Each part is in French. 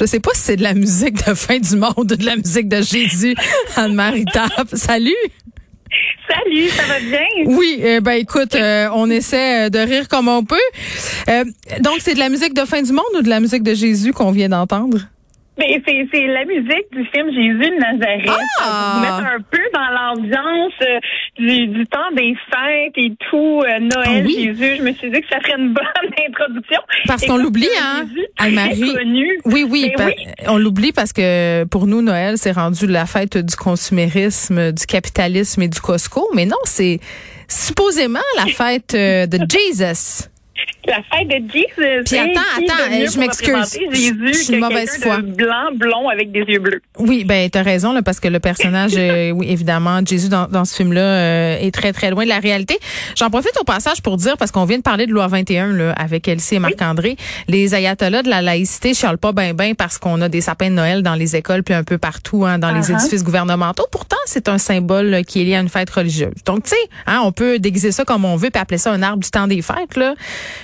Je sais pas si c'est de la musique de fin du monde ou de la musique de Jésus, Anne-Marie Tape. Salut! Salut, ça va bien? Oui, euh, ben écoute, euh, on essaie de rire comme on peut. Euh, donc, c'est de la musique de fin du monde ou de la musique de Jésus qu'on vient d'entendre? Ben, c'est, c'est la musique du film Jésus de Nazareth. Ah! Vous mettre un peu dans l'ambiance euh, du, du temps des fêtes et tout, euh, Noël, Ah oui. Jésus. Je me suis dit que ça ferait une bonne introduction. Parce qu'on l'oublie, un hein, Anne-Marie. Oui, oui, Ben oui. on l'oublie parce que pour nous, Noël, c'est rendu la fête du consumérisme, du capitalisme et du Costco. Mais non, c'est supposément la fête euh, de Jesus. La fête de Jesus. Puis attends, attends, je m'excuse. Je- Jésus suis mauvaise foi. de blanc, blond avec des yeux bleus. Oui, ben t'as raison là, parce que le personnage, euh, oui évidemment, Jésus dans, dans ce film-là euh, est très très loin de la réalité. J'en profite au passage pour dire parce qu'on vient de parler de loi 21 là avec Elsie et Marc-André, les ayatollahs de la laïcité chialent pas ben ben parce qu'on a des sapins de Noël dans les écoles puis un peu partout hein, dans les Uh-huh. édifices gouvernementaux. Pourtant, c'est un symbole euh, qui est lié à une fête religieuse. Donc tu sais, hein, on peut déguiser ça comme on veut puis appeler ça un arbre du temps des fêtes là,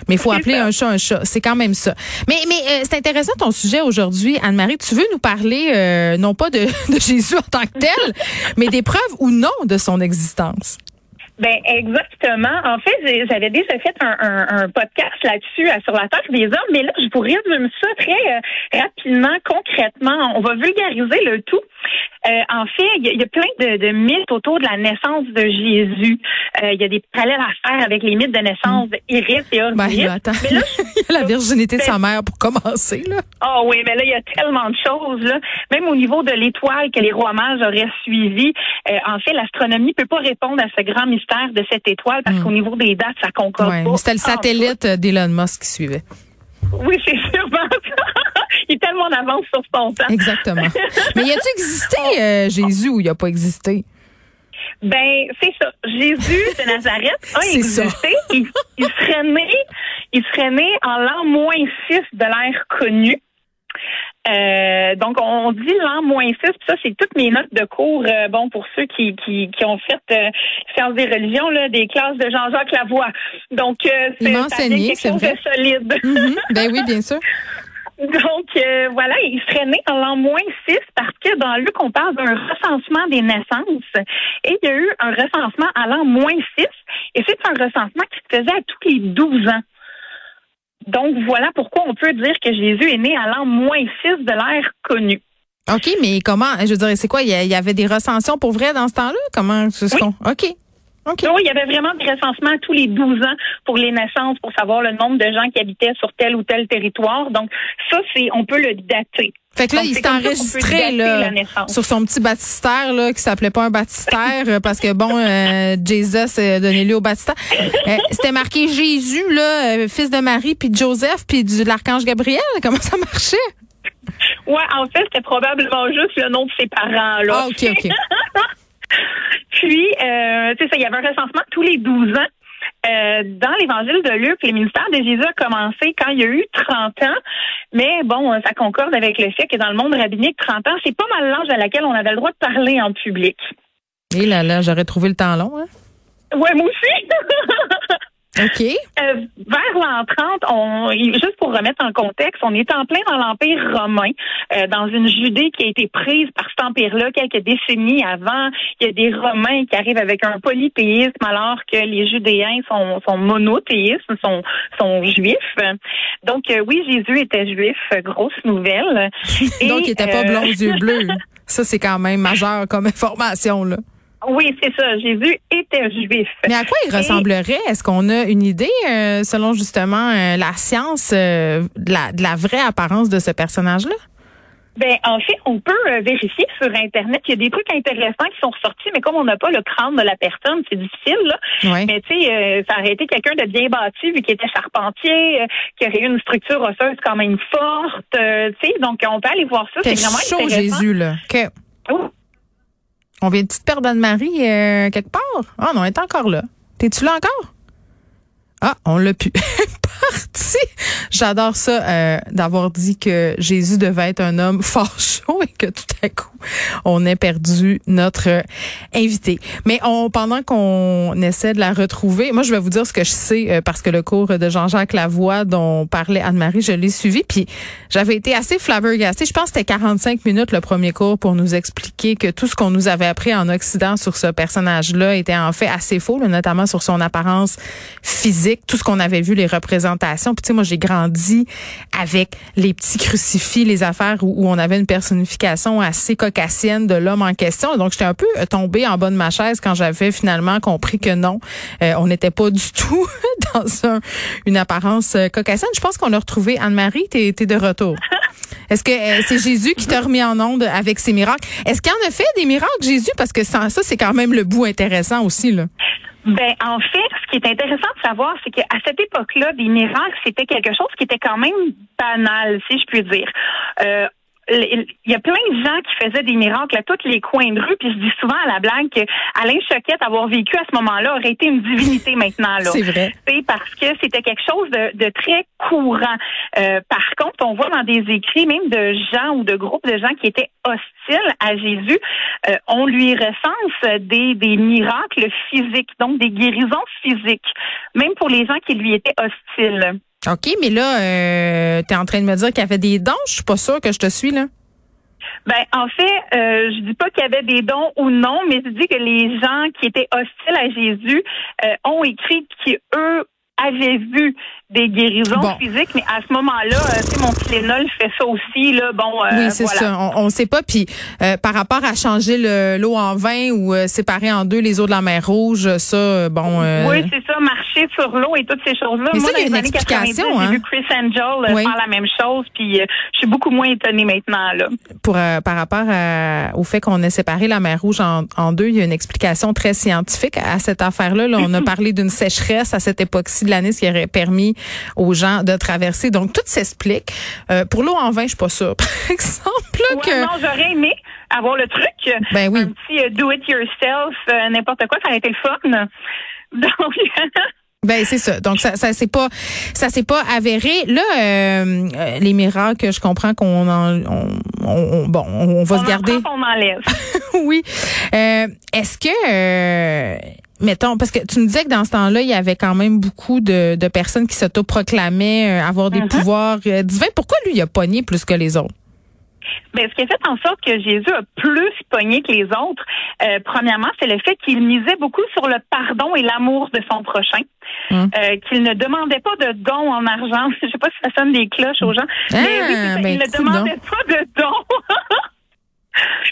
mais il faut appeler ça. un chat un chat. C'est quand même ça. Mais mais euh, c'est intéressant ton sujet aujourd'hui, Anne-Marie. Tu veux nous parler euh, non pas de, de Jésus en tant que tel, mais des preuves ou non de son existence? Ben exactement. En fait, j'avais déjà fait un, un, un podcast là-dessus euh, sur la terre des hommes, mais là, je vous résume ça très euh, rapidement, concrètement. On va vulgariser le tout. Euh, en fait, il y, a- il y a plein de, de mythes autour de la naissance de Jésus. Euh, Il y a des parallèles à faire avec les mythes de naissance d'Iris et Ben, Osiris. là, attends. Mais là, Il y a la virginité de sa mère pour commencer là. Ah oui, mais là, il y a tellement de choses. Là. Même au niveau de l'étoile que les rois mages auraient suivi, euh, en fait, l'astronomie peut pas répondre à ce grand mystère de cette étoile parce Mm. qu'au niveau des dates, ça concorde Ouais, pas. c'était le satellite d'Elon Musk qui suivait. Oui, c'est sûrement ça. Il est tellement en avance sur son temps. Exactement. Mais y a-tu existé euh, Jésus ou il a pas existé? Ben, c'est ça. Jésus de Nazareth a existé. Il, il serait né, il serait né en l'an moins 6 de l'ère connue. Euh, donc, on dit l'an moins 6, puis ça, c'est toutes mes notes de cours, euh, bon, pour ceux qui, qui, qui ont fait euh, sciences des religions, là, des classes de Jean-Jacques Lavoie. Donc, c'est quelque c'est chose vrai. de solide. Mhm. Ben oui, bien sûr. Donc, euh, voilà, il serait né en l'an moins 6 parce que dans Luc, on parle d'un recensement des naissances. Et il y a eu un recensement à l'an moins 6 et c'est un recensement qui se faisait à tous les 12 ans. Donc, voilà pourquoi on peut dire que Jésus est né à l'an moins 6 de l'ère connue. OK, mais comment, je veux dire, c'est quoi? Il y, avait des recensions pour vrai dans ce temps-là? Comment, ce Oui. OK. OK. Donc, il y avait vraiment des recensements tous les 12 ans pour les naissances, pour savoir le nombre de gens qui habitaient sur tel ou tel territoire. Donc, ça, c'est, on peut le dater. Fait que là, Donc, il s'est enregistré là, sur son petit baptistère là, qui s'appelait pas un baptistère euh, parce que bon, euh, Jesus a donné lieu au baptistère. Euh, C'était marqué Jésus là, euh, fils de Marie puis de Joseph puis de l'archange Gabriel. Comment ça marchait? Ouais, en fait, c'était probablement juste le nom de ses parents, là. Ah, ok, ok. Puis, euh, tu sais, ça, il y avait un recensement tous les 12 ans. Euh, dans l'évangile de Luc, le ministère de Jésus a commencé quand il y a eu 30 ans. Mais bon, ça concorde avec le fait que dans le monde rabbinique, 30 ans, c'est pas mal l'âge à laquelle on avait le droit de parler en public. Et là là, j'aurais trouvé le temps long. Hein? Ouais, moi aussi. OK. Euh, vers l'an 30, on, juste pour remettre en contexte, on est en plein dans l'Empire romain, euh, dans une Judée qui a été prise par cet empire-là quelques décennies avant. Il y a des Romains qui arrivent avec un polythéisme alors que les Judéens sont, sont monothéistes, sont, sont juifs. Donc euh, oui, Jésus était juif, grosse nouvelle. Et, Donc, il était pas euh, blond aux yeux bleus. Ça, c'est quand même majeur comme information, là. Oui, c'est ça. Jésus était juif. Mais à quoi il Et- ressemblerait? Est-ce qu'on a une idée, euh, selon justement euh, la science, euh, de, la, de la vraie apparence de ce personnage-là? Ben, en fait, on peut euh, vérifier sur Internet. Il y a des trucs intéressants qui sont ressortis, mais comme on n'a pas le crâne de la personne, c'est difficile. Là. Oui. Mais tu sais, euh, ça aurait été quelqu'un de bien bâti, vu qu'il était charpentier, euh, qui aurait eu une structure osseuse quand même forte. tu sais, donc on peut aller voir ça. C'est vraiment chaud, intéressant. Jésus, là. OK. Oh, On vient de perdre Anne-Marie euh, quelque part? Ah non, elle est encore là. T'es-tu là encore? Ah, on l'a pu. Parti. J'adore ça euh, d'avoir dit que Jésus devait être un homme fort chaud et que tout à coup on ait perdu notre invité. Mais on, pendant qu'on essaie de la retrouver, moi je vais vous dire ce que je sais euh, parce que le cours de Jean-Jacques Lavoie dont parlait Anne-Marie, je l'ai suivi puis j'avais été assez flabbergastée. Je pense que c'était 45 minutes le premier cours pour nous expliquer que tout ce qu'on nous avait appris en Occident sur ce personnage-là était en fait assez faux, notamment sur son apparence physique, tout ce qu'on avait vu les représentations. Puis tu sais moi j'ai grandi avec les petits crucifix, les affaires où, on avait une personnification assez caucasienne de l'homme en question. Donc, j'étais un peu tombée en bas de ma chaise quand j'avais finalement compris que non, euh, on n'était pas du tout dans un, une apparence euh, caucasienne. Je pense qu'on a retrouvé Anne-Marie, t'es es de retour. Est-ce que euh, c'est Jésus qui t'a remis en onde avec ses miracles? Est-ce qu'il en a fait des miracles, Jésus? Parce que ça, ça c'est quand même le bout intéressant aussi, là. Ben, en fait, ce qui est intéressant de savoir, c'est qu'à cette époque-là, des miracles, c'était quelque chose qui était quand même banal, si je puis dire. Euh, il y a plein de gens qui faisaient des miracles à tous les coins de rue, puis je dis souvent à la blague que Alain Choquette, avoir vécu à ce moment-là, aurait été une divinité maintenant. C'est vrai. parce que c'était quelque chose de, très courant. Euh, par contre, on voit dans des écrits, même de gens ou de groupes de gens qui étaient hostiles à Jésus, euh, on lui recense des, des miracles physiques, donc des guérisons physiques, même pour les gens qui lui étaient hostiles. OK, mais là, euh, tu es en train de me dire qu'il y avait des dons. Je suis pas sûre que je te suis, là. Ben, en fait, euh, je dis pas qu'il y avait des dons ou non, mais je dis que les gens qui étaient hostiles à Jésus euh, ont écrit qu'eux avaient vu des guérisons physiques, mais à ce moment-là, euh, tu sais, mon Tylenol fait ça aussi, là, bon, euh, Oui, c'est ça, on ne sait pas, puis euh, par rapport à changer l'eau en vin ou séparer en deux les eaux de la mer Rouge, ça, bon... oui, c'est ça, marcher sur l'eau et toutes ces choses-là. Mais Moi, ça, il y a une explication, hein? J'ai vu Chris Angel faire la même chose, puis je suis beaucoup moins étonnée maintenant, là. Pour, par rapport au fait qu'on ait séparé la mer Rouge en, en, deux, il y a une explication très scientifique à cette affaire-là. Là, on a parlé d'une sécheresse à cette époque-ci de l'année, ce qui aurait permis aux gens de traverser. Donc, tout s'explique. Euh, pour l'eau en vin, je suis pas sûre. Par exemple, que... Non, j'aurais aimé avoir le truc. Ben oui. Un petit euh, do it yourself, euh, n'importe quoi, ça aurait été le fun. Donc... Ben c'est ça. Donc ça ça c'est pas ça c'est pas avéré. Là euh, les miracles, je comprends qu'on en on, on, bon on va se garder. on enlève. oui. Euh, est-ce que mettons, parce que tu me disais que dans ce temps-là, il y avait quand même beaucoup de, de personnes qui s'autoproclamaient euh, avoir des mm-hmm. pouvoirs euh, divins. Pourquoi lui, il a pogné plus que les autres? Ben, ce qui a fait en sorte que Jésus a plus pogné que les autres, euh, premièrement, c'est le fait qu'il misait beaucoup sur le pardon et l'amour de son prochain. Mm. qu'il ne demandait pas de dons en argent. Je sais pas si ça sonne des cloches aux gens. mais oui, ben, il ne demandait pas de dons.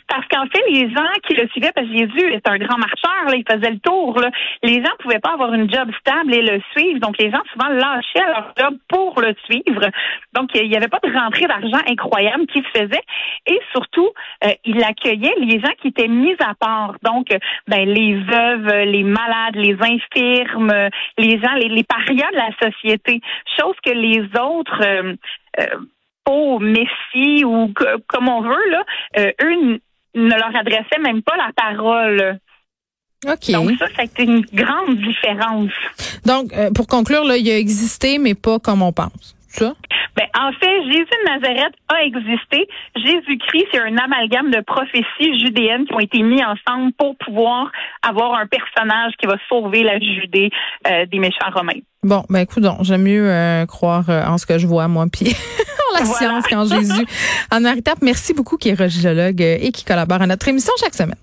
Parce qu'en fait, les gens qui le suivaient, parce que Jésus est un grand marcheur, il faisait le tour, les gens pouvaient pas avoir une job stable et le suivre. Donc, les gens souvent lâchaient leur job pour le suivre. Donc, il n'y avait pas de rentrée d'argent incroyable qui se faisait. Et surtout, euh, il accueillait les gens qui étaient mis à part. Donc, ben, les veuves, les malades, les infirmes, les gens, les, parias de la société. Chose que les autres euh, euh, au Messie ou comme on veut, là, euh, eux ne leur adressaient même pas la parole. OK. Donc ça, ça a été une grande différence. Donc, euh, pour conclure, là, il a existé, mais pas comme on pense. Ça? Ben, en fait, Jésus de Nazareth a existé. Jésus-Christ, c'est un amalgame de prophéties judéennes qui ont été mis ensemble pour pouvoir avoir un personnage qui va sauver la Judée euh, des méchants romains. Bon, ben écoute, j'aime mieux croire en ce que je vois, moi, puis la science qu'en Jésus. Anne-Marie merci beaucoup, qui est radiologue et qui collabore à notre émission chaque semaine.